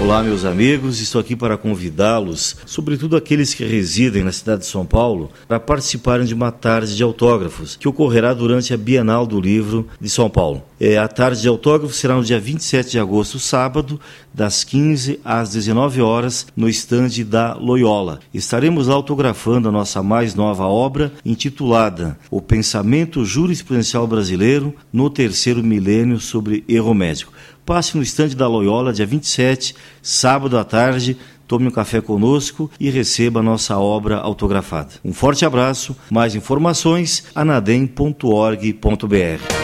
Olá, meus amigos. Estou aqui para convidá-los, sobretudo aqueles que residem na cidade de São Paulo, para participarem de uma tarde de autógrafos que ocorrerá durante a Bienal do Livro de São Paulo. É, a tarde de autógrafos será no dia 27 de agosto, sábado, das 15 às 19 horas, no estande da Loyola. Estaremos lá autografando a nossa mais nova obra, intitulada O Pensamento Jurisprudencial Brasileiro no Terceiro Milênio sobre Erro Médico passe no estande da Loyola, dia 27, sábado à tarde, tome um café conosco e receba a nossa obra autografada. Um forte abraço, mais informações anadem.org.br.